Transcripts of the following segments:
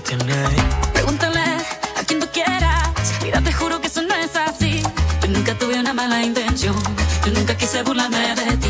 que. Pregúntale a quien tú quieras. Mira, te juro que eso no es así. Yo nunca tuve una mala intención. Yo nunca quise burlarme de ti.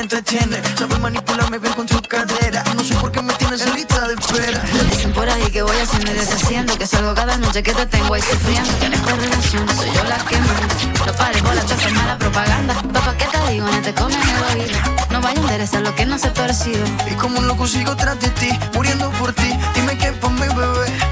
me entretiene. Sabe manipularme bien con su cadera. No sé por qué me tienes en lista de espera. Dicen por ahí que voy haciendo y deshaciendo. Que salgo cada noche que te tengo ahí sufriendo. Que en esta relación soy yo la que manda. No pares bola, te haces mala propaganda. Papá, ¿qué te digo? No te comen el oído. No vaya a interesar lo que no se ha torcido. Y como un loco sigo tras de ti, muriendo por ti. Dime que por mi bebé.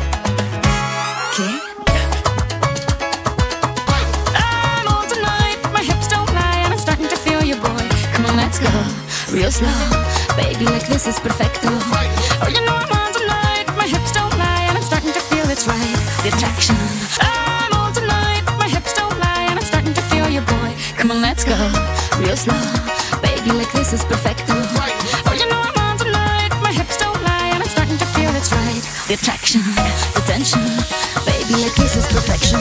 you slow. Baby, like this is perfecto. Oh, you know I'm on tonight. My hips don't lie, and I'm starting to feel it's right. The attraction. I'm on tonight. My hips don't lie, and I'm starting to feel your boy. Come on, let's go. Real slow. Baby, like this is perfecto. Oh, you know I'm on tonight. My hips don't lie, and I'm starting to feel it's right. The attraction, the tension. Baby, like this is perfection.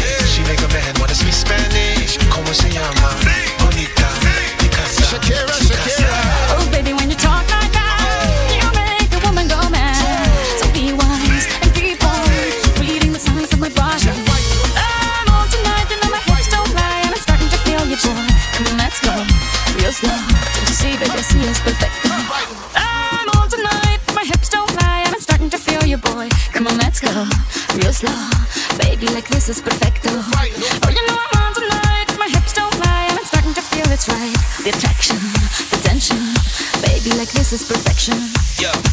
is perfection. Yeah.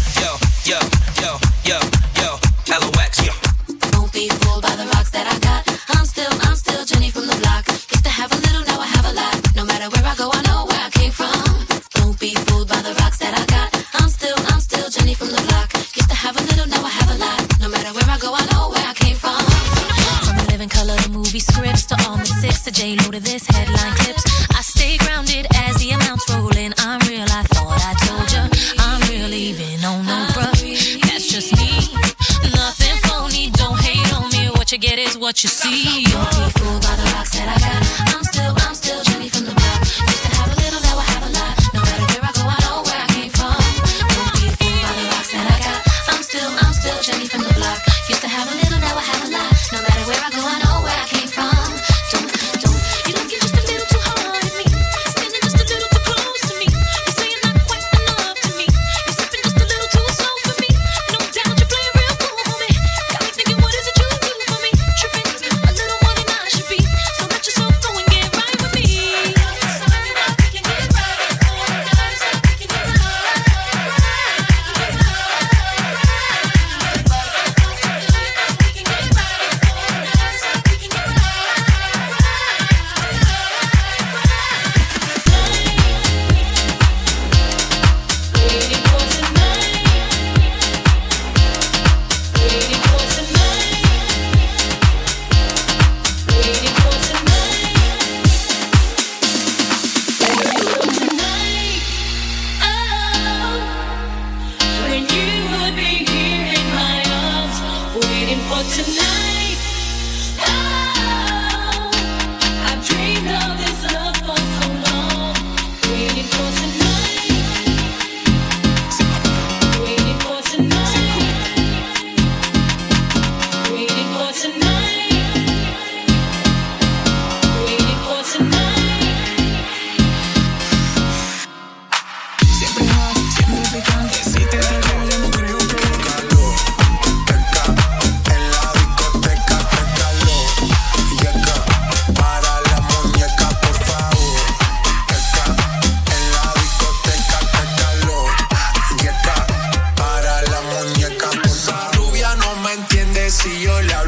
you see. tonight.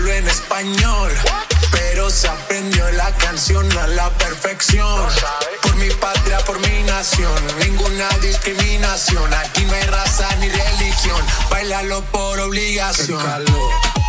Solo en español. Pero se aprendió la canción a la perfección. Por mi patria, por mi nación, ninguna discriminación. Aquí no hay raza ni religión. Bailalo por obligación. Calor.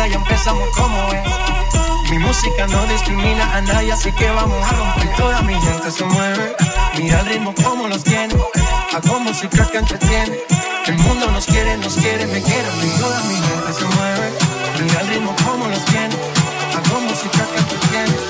Cabeza, ya empezamos como es. Mi música no discrimina a nadie, así que vamos a romper. Toda mi gente se mueve. Mira el ritmo como los tiene. Hago música que entretiene. El mundo nos quiere, nos quiere, me quiere. Toda mi gente se mueve. Mira el ritmo como los tiene. Hago música que entretiene.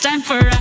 time for us.